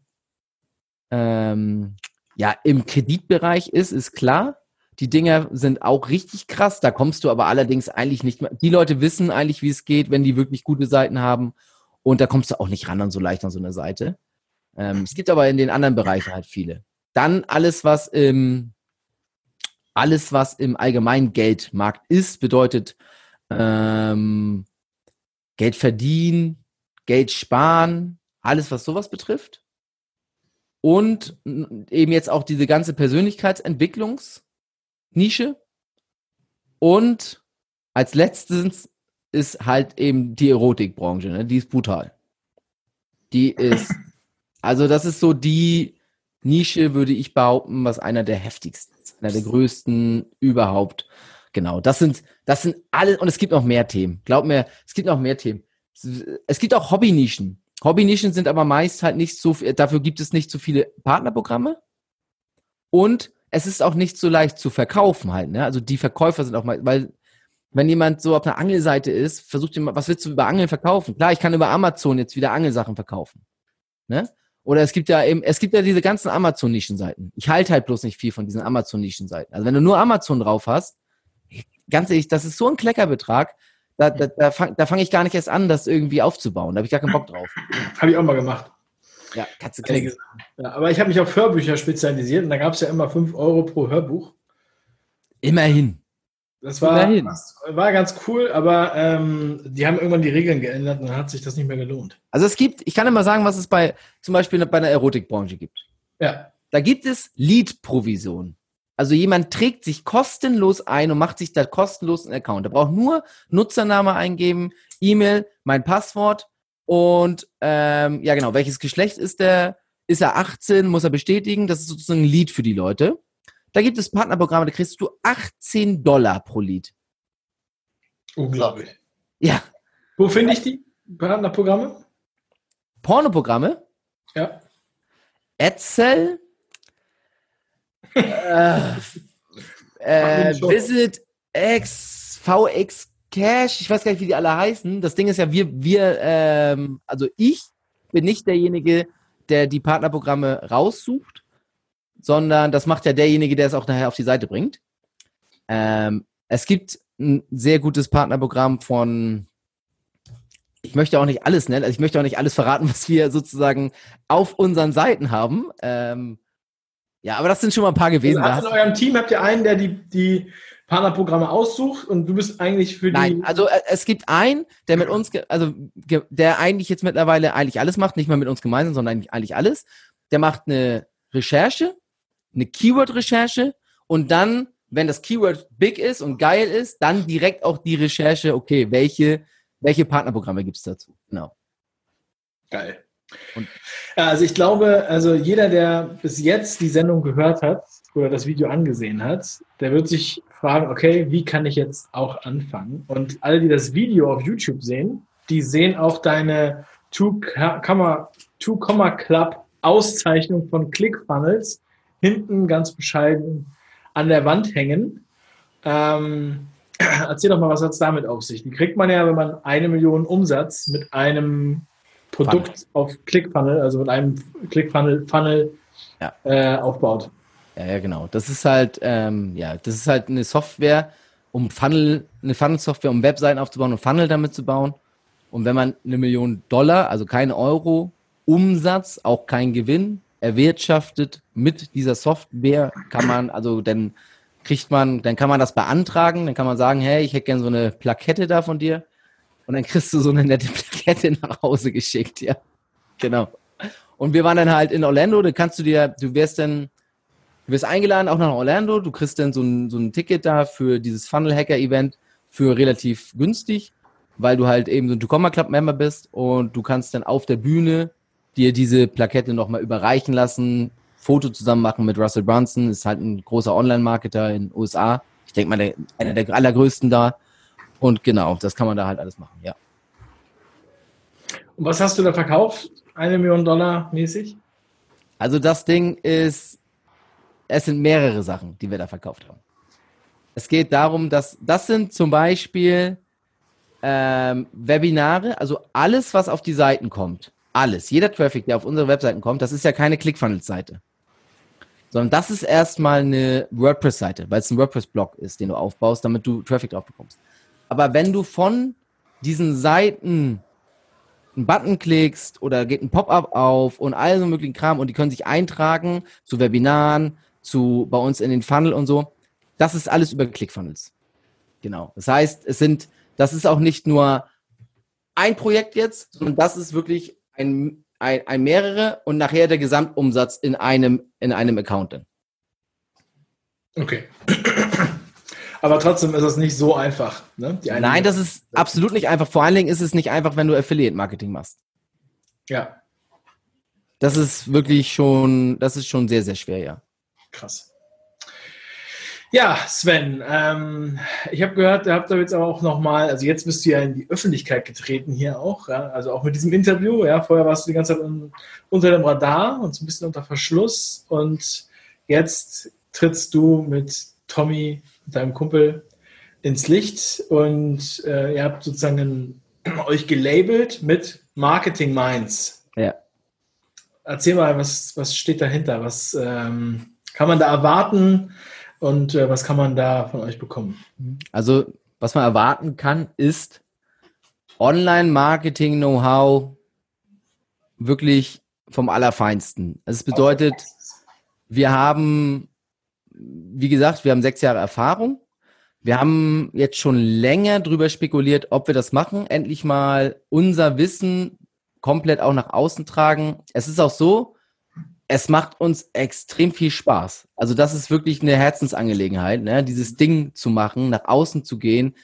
ähm, ja, im Kreditbereich ist, ist klar. Die Dinger sind auch richtig krass. Da kommst du aber allerdings eigentlich nicht mehr. Die Leute wissen eigentlich, wie es geht, wenn die wirklich gute Seiten haben. Und da kommst du auch nicht ran an so leicht an so eine Seite. Ähm, es gibt aber in den anderen Bereichen halt viele. Dann alles, was im alles, was im allgemeinen Geldmarkt ist, bedeutet ähm, Geld verdienen, Geld sparen, alles, was sowas betrifft. Und eben jetzt auch diese ganze Persönlichkeitsentwicklungsnische. Und als letztes ist halt eben die Erotikbranche, ne? die ist brutal. Die ist, also das ist so die Nische, würde ich behaupten, was einer der heftigsten einer der größten überhaupt. Genau, das sind, das sind alle, und es gibt noch mehr Themen. Glaub mir, es gibt noch mehr Themen. Es gibt auch Hobbynischen. Hobbynischen sind aber meist halt nicht so, dafür gibt es nicht so viele Partnerprogramme. Und es ist auch nicht so leicht zu verkaufen halt, ne? Also die Verkäufer sind auch mal, weil wenn jemand so auf einer Angelseite ist, versucht jemand, was willst du über Angeln verkaufen? Klar, ich kann über Amazon jetzt wieder Angelsachen verkaufen. Ne? Oder es gibt ja eben, es gibt ja diese ganzen Amazon-Nischenseiten. Ich halte halt bloß nicht viel von diesen Amazon-Nischenseiten. Also wenn du nur Amazon drauf hast, ganz ehrlich, das ist so ein Kleckerbetrag, da, da, da fange fang ich gar nicht erst an, das irgendwie aufzubauen. Da habe ich gar keinen Bock drauf. Habe ich auch mal gemacht. Ja, du ja, Aber ich habe mich auf Hörbücher spezialisiert und da gab es ja immer 5 Euro pro Hörbuch. Immerhin. Das war, war ganz cool, aber ähm, die haben irgendwann die Regeln geändert und dann hat sich das nicht mehr gelohnt. Also es gibt, ich kann immer sagen, was es bei zum Beispiel bei der Erotikbranche gibt. Ja. Da gibt es Lead-Provision. Also jemand trägt sich kostenlos ein und macht sich da kostenlos einen Account. Er braucht nur Nutzername eingeben, E-Mail, mein Passwort und ähm, ja genau, welches Geschlecht ist der? Ist er 18? Muss er bestätigen? Das ist sozusagen ein Lead für die Leute. Da gibt es Partnerprogramme, da kriegst du 18 Dollar pro Lied. Unglaublich. Ja. Wo finde ich die Partnerprogramme? Pornoprogramme? Ja. Etzel? äh, äh, Visit X, VX Cash, ich weiß gar nicht, wie die alle heißen. Das Ding ist ja, wir, wir, ähm, also ich bin nicht derjenige, der die Partnerprogramme raussucht, sondern das macht ja derjenige, der es auch nachher auf die Seite bringt. Ähm, es gibt ein sehr gutes Partnerprogramm von, ich möchte auch nicht alles nennen, also ich möchte auch nicht alles verraten, was wir sozusagen auf unseren Seiten haben. Ähm, ja, aber das sind schon mal ein paar gewesen. Also in eurem Team habt ihr einen, der die, die Partnerprogramme aussucht und du bist eigentlich für die. Nein, also äh, es gibt einen, der mit uns, also der eigentlich jetzt mittlerweile eigentlich alles macht, nicht mal mit uns gemeinsam, sondern eigentlich alles. Der macht eine Recherche eine Keyword-Recherche und dann, wenn das Keyword big ist und geil ist, dann direkt auch die Recherche, okay, welche, welche Partnerprogramme gibt es dazu? Genau. Geil. Und also ich glaube, also jeder, der bis jetzt die Sendung gehört hat oder das Video angesehen hat, der wird sich fragen, okay, wie kann ich jetzt auch anfangen? Und alle, die das Video auf YouTube sehen, die sehen auch deine Two-Comma Club Auszeichnung von ClickFunnels hinten ganz bescheiden an der Wand hängen. Ähm, erzähl doch mal, was hat es damit auf sich? Die kriegt man ja, wenn man eine Million Umsatz mit einem Produkt Funnel. auf ClickFunnel, also mit einem ClickFunnel Funnel ja. äh, aufbaut. Ja, ja, genau. Das ist halt, ähm, ja, das ist halt eine Software, um Funnel, eine Funnel-Software, um Webseiten aufzubauen und Funnel damit zu bauen. Und wenn man eine Million Dollar, also kein Euro Umsatz, auch kein Gewinn erwirtschaftet mit dieser Software, kann man, also dann kriegt man, dann kann man das beantragen, dann kann man sagen, hey, ich hätte gerne so eine Plakette da von dir. Und dann kriegst du so eine nette Plakette nach Hause geschickt, ja. Genau. Und wir waren dann halt in Orlando, da kannst du dir, du wirst dann, du wirst eingeladen auch nach Orlando, du kriegst dann so ein, so ein Ticket da für dieses Funnel Hacker Event für relativ günstig, weil du halt eben so ein Tacoma Club Member bist und du kannst dann auf der Bühne dir diese Plakette nochmal überreichen lassen, Foto zusammen machen mit Russell Brunson, ist halt ein großer Online-Marketer in den USA. Ich denke mal, der, einer der allergrößten da. Und genau, das kann man da halt alles machen, ja. Und was hast du da verkauft? Eine Million Dollar mäßig? Also das Ding ist, es sind mehrere Sachen, die wir da verkauft haben. Es geht darum, dass das sind zum Beispiel ähm, Webinare, also alles, was auf die Seiten kommt alles, jeder Traffic, der auf unsere Webseiten kommt, das ist ja keine ClickFunnels-Seite. Sondern das ist erstmal eine WordPress-Seite, weil es ein WordPress-Blog ist, den du aufbaust, damit du Traffic drauf bekommst. Aber wenn du von diesen Seiten einen Button klickst oder geht ein Pop-up auf und all so möglichen Kram und die können sich eintragen zu Webinaren, zu bei uns in den Funnel und so, das ist alles über ClickFunnels. Genau. Das heißt, es sind, das ist auch nicht nur ein Projekt jetzt, sondern das ist wirklich ein, ein, ein mehrere und nachher der Gesamtumsatz in einem, in einem Account dann. Okay. Aber trotzdem ist es nicht so einfach. Ne? Nein, das ist absolut nicht einfach. Vor allen Dingen ist es nicht einfach, wenn du Affiliate-Marketing machst. Ja. Das ist wirklich schon, das ist schon sehr, sehr schwer, ja. Krass. Ja, Sven, ähm, ich habe gehört, ihr habt da jetzt auch nochmal, also jetzt bist du ja in die Öffentlichkeit getreten hier auch, ja, also auch mit diesem Interview, ja, vorher warst du die ganze Zeit un, unter dem Radar und so ein bisschen unter Verschluss und jetzt trittst du mit Tommy, deinem Kumpel, ins Licht und äh, ihr habt sozusagen euch gelabelt mit Marketing Minds. Ja. Erzähl mal, was, was steht dahinter? Was ähm, kann man da erwarten? Und äh, was kann man da von euch bekommen? Also, was man erwarten kann, ist Online-Marketing-Know-how wirklich vom Allerfeinsten. Also es bedeutet, wir haben, wie gesagt, wir haben sechs Jahre Erfahrung. Wir haben jetzt schon länger drüber spekuliert, ob wir das machen. Endlich mal unser Wissen komplett auch nach außen tragen. Es ist auch so, es macht uns extrem viel Spaß. Also das ist wirklich eine Herzensangelegenheit, ne? dieses Ding zu machen, nach außen zu gehen,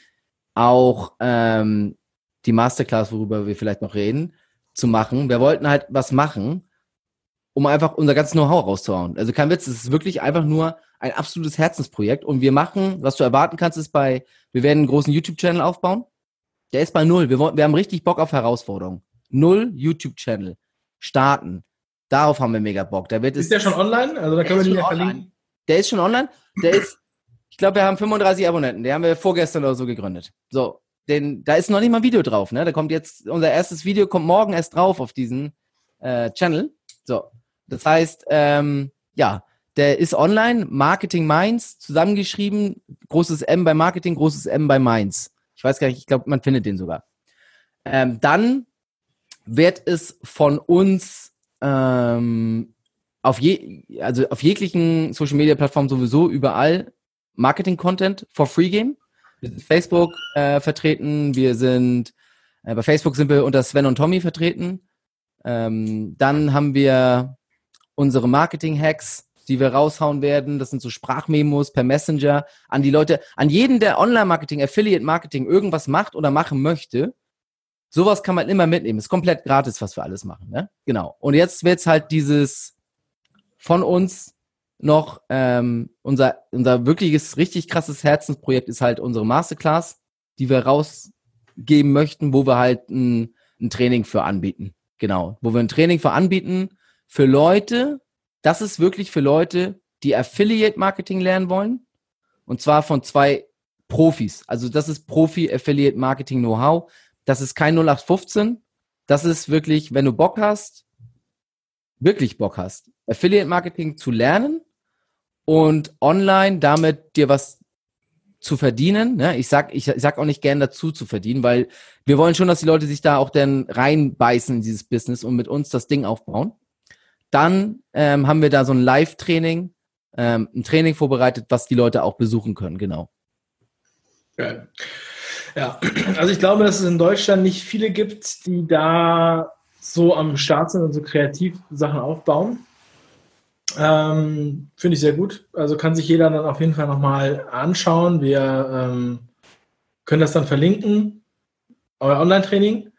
auch ähm, die Masterclass, worüber wir vielleicht noch reden, zu machen. Wir wollten halt was machen, um einfach unser ganzes Know-how rauszuhauen. Also kein Witz, es ist wirklich einfach nur ein absolutes Herzensprojekt und wir machen, was du erwarten kannst, ist bei, wir werden einen großen YouTube-Channel aufbauen. Der ist bei null. Wir, wollen, wir haben richtig Bock auf Herausforderungen. Null YouTube-Channel. Starten. Darauf haben wir mega Bock. Da wird ist der schon online? Also da können wir den ja verlinken. Der ist schon online. Der ist, ich glaube, wir haben 35 Abonnenten. Den haben wir vorgestern oder so gegründet. So, den, da ist noch nicht mal ein Video drauf. Ne? Da kommt jetzt, unser erstes Video kommt morgen erst drauf auf diesen äh, Channel. So, das heißt, ähm, ja, der ist online, Marketing Mainz, zusammengeschrieben, großes M bei Marketing, großes M bei Mainz. Ich weiß gar nicht, ich glaube, man findet den sogar. Ähm, dann wird es von uns ähm, auf je, also auf jeglichen Social Media Plattformen sowieso überall Marketing Content for free geben. Wir sind Facebook äh, vertreten, wir sind äh, bei Facebook sind wir unter Sven und Tommy vertreten. Ähm, dann haben wir unsere Marketing Hacks, die wir raushauen werden. Das sind so Sprachmemos per Messenger an die Leute, an jeden, der Online-Marketing, Affiliate-Marketing irgendwas macht oder machen möchte. Sowas kann man immer mitnehmen. Ist komplett gratis, was wir alles machen. Ne? Genau. Und jetzt wird's halt dieses von uns noch ähm, unser unser wirkliches richtig krasses Herzensprojekt ist halt unsere Masterclass, die wir rausgeben möchten, wo wir halt ein, ein Training für anbieten. Genau, wo wir ein Training für anbieten für Leute, das ist wirklich für Leute, die Affiliate Marketing lernen wollen. Und zwar von zwei Profis. Also das ist Profi Affiliate Marketing Know-how. Das ist kein 0815. Das ist wirklich, wenn du Bock hast, wirklich Bock hast, Affiliate Marketing zu lernen und online damit dir was zu verdienen. Ne? Ich sag, ich, sag auch nicht gern dazu zu verdienen, weil wir wollen schon, dass die Leute sich da auch dann reinbeißen in dieses Business und mit uns das Ding aufbauen. Dann ähm, haben wir da so ein Live-Training, ähm, ein Training vorbereitet, was die Leute auch besuchen können, genau. Geil. Also ich glaube, dass es in Deutschland nicht viele gibt, die da so am Start sind und so kreativ Sachen aufbauen. Ähm, Finde ich sehr gut. Also kann sich jeder dann auf jeden Fall nochmal anschauen. Wir ähm, können das dann verlinken, euer Online-Training.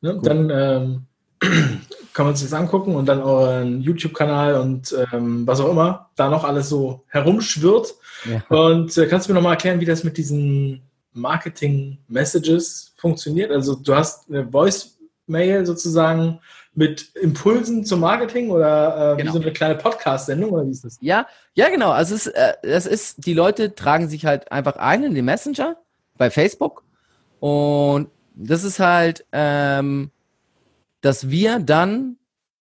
Ne? Dann ähm, kann man sich das angucken und dann euren YouTube-Kanal und ähm, was auch immer da noch alles so herumschwirrt. Ja. Und äh, kannst du mir nochmal erklären, wie das mit diesen Marketing-Messages funktioniert? Also du hast eine Voice-Mail sozusagen mit Impulsen zum Marketing oder äh, genau. wie so eine kleine Podcast-Sendung oder wie ist das? Ja, ja, genau. Also es ist, äh, es ist, die Leute tragen sich halt einfach ein in den Messenger bei Facebook und das ist halt ähm, dass wir dann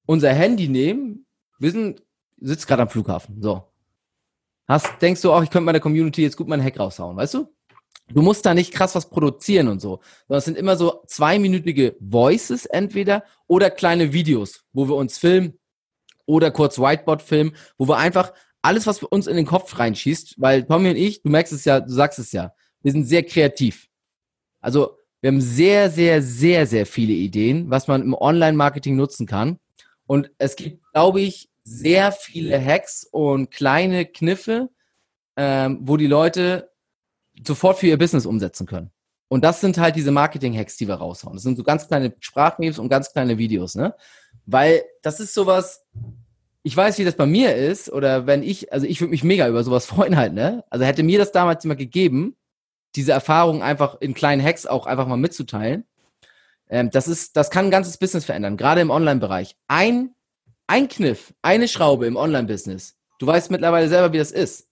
unser Handy nehmen, wir sind, sitzt gerade am Flughafen, so. Hast, denkst du auch, ich könnte meiner Community jetzt gut meinen Hack raushauen, weißt du? Du musst da nicht krass was produzieren und so, sondern es sind immer so zweiminütige Voices entweder oder kleine Videos, wo wir uns filmen oder kurz Whiteboard filmen, wo wir einfach alles, was uns in den Kopf reinschießt, weil Tommy und ich, du merkst es ja, du sagst es ja, wir sind sehr kreativ. Also wir haben sehr, sehr, sehr, sehr viele Ideen, was man im Online-Marketing nutzen kann. Und es gibt, glaube ich, sehr viele Hacks und kleine Kniffe, ähm, wo die Leute sofort für ihr Business umsetzen können. Und das sind halt diese Marketing-Hacks, die wir raushauen. Das sind so ganz kleine Sprachmails und ganz kleine Videos, ne? Weil das ist sowas, ich weiß, wie das bei mir ist, oder wenn ich, also ich würde mich mega über sowas freuen halt, ne? Also hätte mir das damals jemand gegeben, diese Erfahrung einfach in kleinen Hacks auch einfach mal mitzuteilen. Ähm, das ist, das kann ein ganzes Business verändern, gerade im Online-Bereich. Ein, ein Kniff, eine Schraube im Online-Business. Du weißt mittlerweile selber, wie das ist.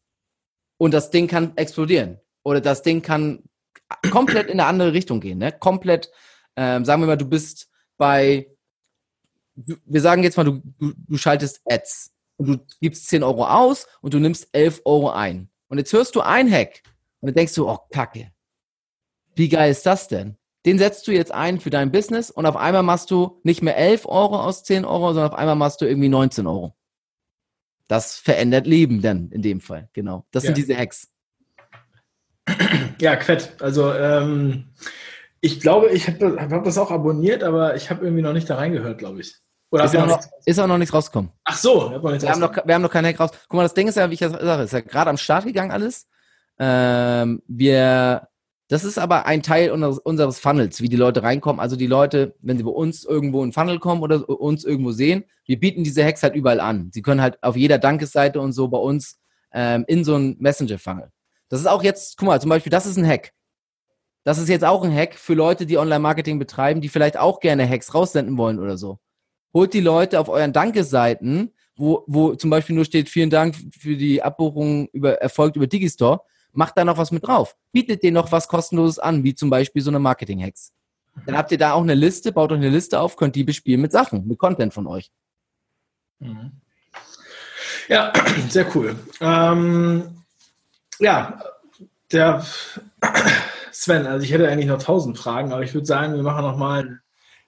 Und das Ding kann explodieren. Oder das Ding kann komplett in eine andere Richtung gehen, ne? Komplett, ähm, sagen wir mal, du bist bei, wir sagen jetzt mal, du, du, du schaltest Ads und du gibst 10 Euro aus und du nimmst 11 Euro ein. Und jetzt hörst du ein Hack und dann denkst du, oh, Kacke. Wie geil ist das denn? Den setzt du jetzt ein für dein Business und auf einmal machst du nicht mehr 11 Euro aus 10 Euro, sondern auf einmal machst du irgendwie 19 Euro. Das verändert Leben dann in dem Fall, genau. Das ja. sind diese Hacks. Ja, Quett. Also ähm, ich glaube, ich habe hab das auch abonniert, aber ich habe irgendwie noch nicht da reingehört, glaube ich. Oder ist, auch noch, ist auch noch nichts rausgekommen. Ach so, wir, haben noch, wir haben noch keinen Hack raus. Guck mal, das Ding ist ja, wie ich das sage, ist ja gerade am Start gegangen alles. Ähm, wir, das ist aber ein Teil unseres, unseres Funnels, wie die Leute reinkommen. Also die Leute, wenn sie bei uns irgendwo in Funnel kommen oder uns irgendwo sehen, wir bieten diese Hacks halt überall an. Sie können halt auf jeder Dankesseite und so bei uns ähm, in so einen Messenger-Funnel. Das ist auch jetzt, guck mal, zum Beispiel, das ist ein Hack. Das ist jetzt auch ein Hack für Leute, die Online-Marketing betreiben, die vielleicht auch gerne Hacks raussenden wollen oder so. Holt die Leute auf euren Dankeseiten, wo, wo zum Beispiel nur steht, vielen Dank für die Abbuchung über, erfolgt über Digistore, macht da noch was mit drauf. Bietet denen noch was kostenloses an, wie zum Beispiel so eine Marketing-Hacks. Dann habt ihr da auch eine Liste, baut euch eine Liste auf, könnt die bespielen mit Sachen, mit Content von euch. Mhm. Ja, sehr cool. Ähm, ja, der Sven, also ich hätte eigentlich noch tausend Fragen, aber ich würde sagen, wir machen nochmal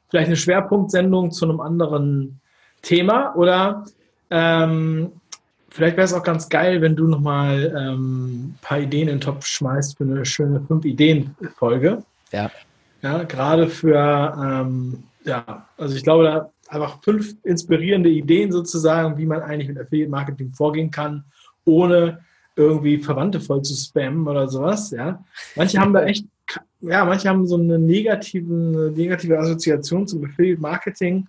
vielleicht eine Schwerpunktsendung zu einem anderen Thema oder ähm, vielleicht wäre es auch ganz geil, wenn du nochmal ähm, ein paar Ideen in den Topf schmeißt für eine schöne Fünf-Ideen-Folge. Ja. Ja, gerade für, ähm, ja, also ich glaube, da einfach fünf inspirierende Ideen sozusagen, wie man eigentlich mit Affiliate Marketing vorgehen kann, ohne irgendwie Verwandte voll zu spammen oder sowas, ja. Manche haben da echt, ja, manche haben so eine, negativen, negative Assoziation zum Affiliate Marketing,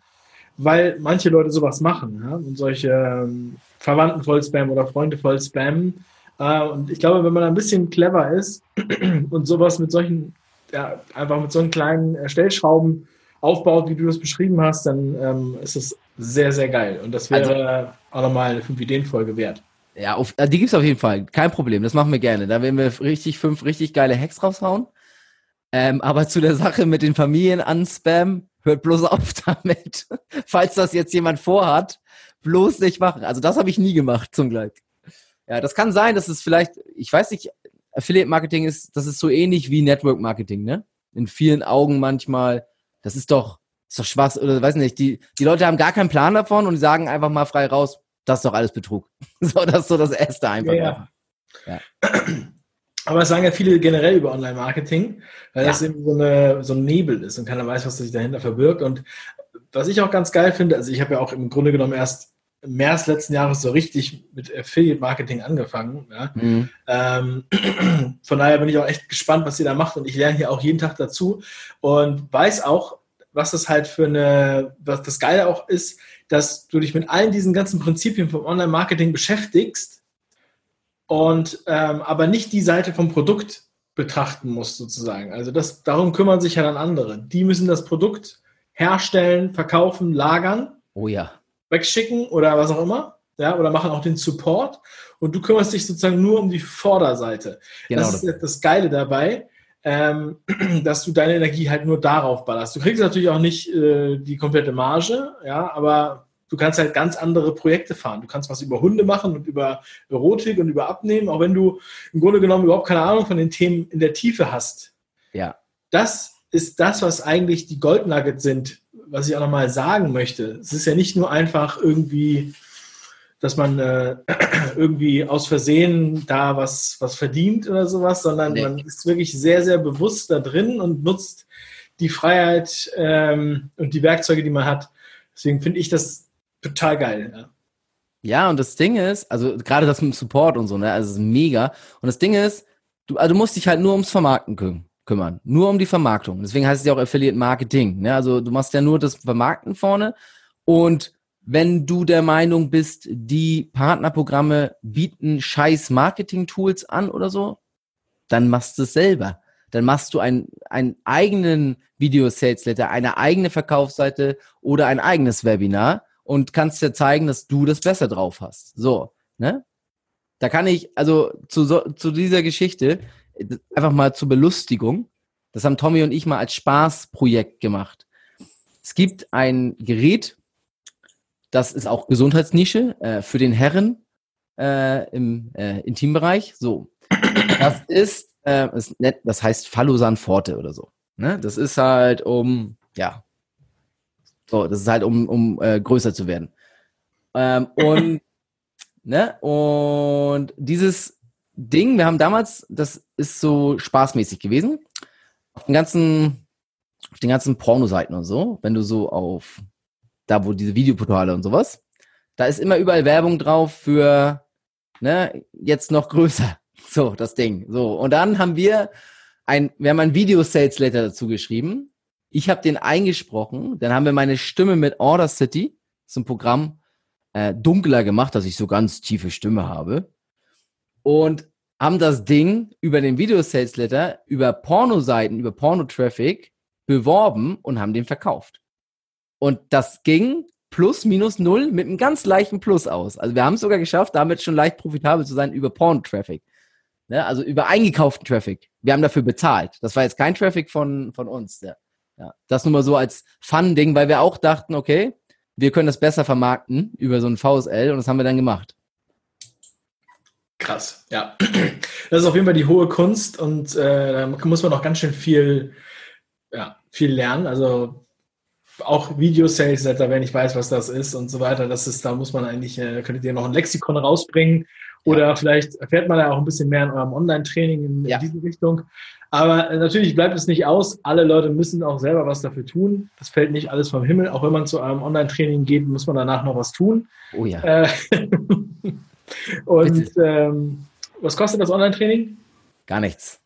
weil manche Leute sowas machen, ja, und solche ähm, Verwandten voll spammen oder Freunde voll spammen. Äh, und ich glaube, wenn man ein bisschen clever ist und sowas mit solchen, ja, einfach mit solchen kleinen Stellschrauben aufbaut, wie du das beschrieben hast, dann ähm, ist es sehr, sehr geil. Und das wäre also, auch nochmal eine 5-Ideen-Folge wert. Ja, auf, äh, die gibt's auf jeden Fall. Kein Problem. Das machen wir gerne. Da werden wir richtig fünf richtig geile Hacks raushauen. Ähm, aber zu der Sache mit den Familien an Spam, hört bloß auf damit. Falls das jetzt jemand vorhat, bloß nicht machen. Also das habe ich nie gemacht, zum Glück. Ja, das kann sein, dass es vielleicht, ich weiß nicht, Affiliate Marketing ist, das ist so ähnlich wie Network Marketing, ne? In vielen Augen manchmal. Das ist doch, ist doch Schwachs oder weiß nicht. Die, die Leute haben gar keinen Plan davon und sagen einfach mal frei raus, das ist doch alles Betrug. so, das ist so das Erste einfach. Ja, ja. Aber es sagen ja viele generell über Online-Marketing, weil ja. das eben so, eine, so ein Nebel ist und keiner weiß, was sich dahinter verbirgt. Und was ich auch ganz geil finde, also ich habe ja auch im Grunde genommen erst im März letzten Jahres so richtig mit Affiliate-Marketing angefangen. Ja? Mhm. Ähm, von daher bin ich auch echt gespannt, was ihr da macht und ich lerne hier auch jeden Tag dazu und weiß auch, was das halt für eine, was das Geile auch ist, dass du dich mit allen diesen ganzen Prinzipien vom Online-Marketing beschäftigst und ähm, aber nicht die Seite vom Produkt betrachten musst sozusagen. Also das, darum kümmern sich ja dann andere. Die müssen das Produkt herstellen, verkaufen, lagern. Oh ja. Wegschicken oder was auch immer. Ja, oder machen auch den Support. Und du kümmerst dich sozusagen nur um die Vorderseite. Genau. Das ist das Geile dabei ähm, dass du deine Energie halt nur darauf ballerst. Du kriegst natürlich auch nicht äh, die komplette Marge, ja, aber du kannst halt ganz andere Projekte fahren. Du kannst was über Hunde machen und über Erotik und über Abnehmen, auch wenn du im Grunde genommen überhaupt keine Ahnung von den Themen in der Tiefe hast. Ja. Das ist das, was eigentlich die Goldnuggets sind, was ich auch nochmal sagen möchte. Es ist ja nicht nur einfach irgendwie dass man äh, irgendwie aus Versehen da was, was verdient oder sowas, sondern nee. man ist wirklich sehr, sehr bewusst da drin und nutzt die Freiheit ähm, und die Werkzeuge, die man hat. Deswegen finde ich das total geil. Ja. Ja, und das Ding ist, also gerade das mit dem Support und so, ne, also mega. Und das Ding ist, du, also du musst dich halt nur ums Vermarkten kü kümmern, nur um die Vermarktung. Deswegen heißt es ja auch Affiliate Marketing. Ne? Also du machst ja nur das Vermarkten vorne und wenn du der Meinung bist, die Partnerprogramme bieten scheiß Marketing-Tools an oder so, dann machst du es selber. Dann machst du einen, einen eigenen Video-Sales-Letter, eine eigene Verkaufsseite oder ein eigenes Webinar und kannst dir zeigen, dass du das besser drauf hast. So, ne? Da kann ich, also zu, zu dieser Geschichte, einfach mal zur Belustigung, das haben Tommy und ich mal als Spaßprojekt gemacht. Es gibt ein Gerät, das ist auch Gesundheitsnische äh, für den Herren äh, im äh, Intimbereich. So, das ist, äh, ist nett, das heißt Fallosan Forte oder so. Ne? Das ist halt um, ja, so, das ist halt um, um äh, größer zu werden. Ähm, und ne, und dieses Ding, wir haben damals, das ist so spaßmäßig gewesen, auf den ganzen, auf den ganzen Pornoseiten und so, wenn du so auf, da wo diese Videoportale und sowas, da ist immer überall Werbung drauf für, ne, jetzt noch größer. So, das Ding. So. Und dann haben wir ein, wir haben ein Video-Sales-Letter dazu geschrieben. Ich habe den eingesprochen. Dann haben wir meine Stimme mit Order City zum Programm äh, dunkler gemacht, dass ich so ganz tiefe Stimme habe. Und haben das Ding über den Video-Sales-Letter, über Pornoseiten, über Porno-Traffic beworben und haben den verkauft. Und das ging plus minus null mit einem ganz leichten Plus aus. Also wir haben es sogar geschafft, damit schon leicht profitabel zu sein über Porn-Traffic. Ne? Also über eingekauften Traffic. Wir haben dafür bezahlt. Das war jetzt kein Traffic von, von uns. Ja. ja. Das nur mal so als Fun-Ding, weil wir auch dachten, okay, wir können das besser vermarkten über so ein VSL und das haben wir dann gemacht. Krass, ja. Das ist auf jeden Fall die hohe Kunst und äh, da muss man noch ganz schön viel, ja, viel lernen. Also auch Video-Sales-Letter, wenn ich weiß, was das ist und so weiter. Das ist, da muss man eigentlich, äh, könntet ihr noch ein Lexikon rausbringen oder ja. vielleicht erfährt man da auch ein bisschen mehr in eurem Online-Training in, ja. diese Richtung. Aber äh, natürlich bleibt es nicht aus. Alle Leute müssen auch selber was dafür tun. Das fällt nicht alles vom Himmel. Auch wenn man zu einem Online-Training geht, muss man danach noch was tun. Oh ja. Äh, und ähm, was kostet das Online-Training? Gar nichts.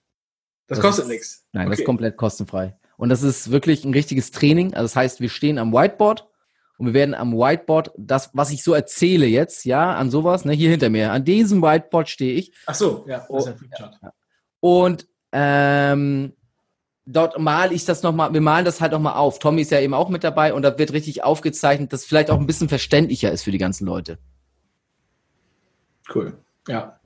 Das, das kostet ist, nichts. Nein, okay. das ist komplett kostenfrei. Und das ist wirklich ein richtiges Training. Also das heißt, wir stehen am Whiteboard und wir werden am Whiteboard das, was ich so erzähle jetzt, ja, an sowas, ne, hier hinter mir, an diesem Whiteboard stehe ich. Ach so, ja, das ist ein Flipchart. Und ähm, dort male ich das nochmal, wir malen das halt nochmal auf. Tommy ist ja eben auch mit dabei und da wird richtig aufgezeichnet, dass vielleicht auch ein bisschen verständlicher ist für die ganzen Leute. Cool, ja.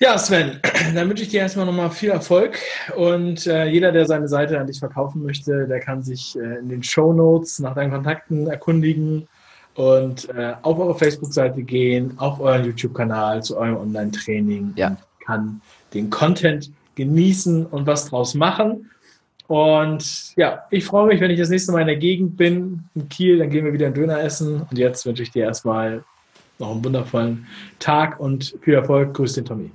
Ja, Sven, dann wünsche ich dir erstmal nochmal viel Erfolg und äh, jeder, der seine Seite an dich verkaufen möchte, der kann sich äh, in den Show Notes nach deinen Kontakten erkundigen und äh, auf eure Facebook-Seite gehen, auf euren YouTube-Kanal zu eurem Online-Training ja. kann den Content genießen und was draus machen. Und ja, ich freue mich, wenn ich das nächste Mal in der Gegend bin, in Kiel, dann gehen wir wieder ein Döner essen. Und jetzt wünsche ich dir erstmal noch einen wundervollen Tag und viel Erfolg. Grüß den Tommy.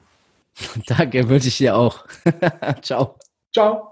Danke, wünsche ich dir auch. Ciao. Ciao.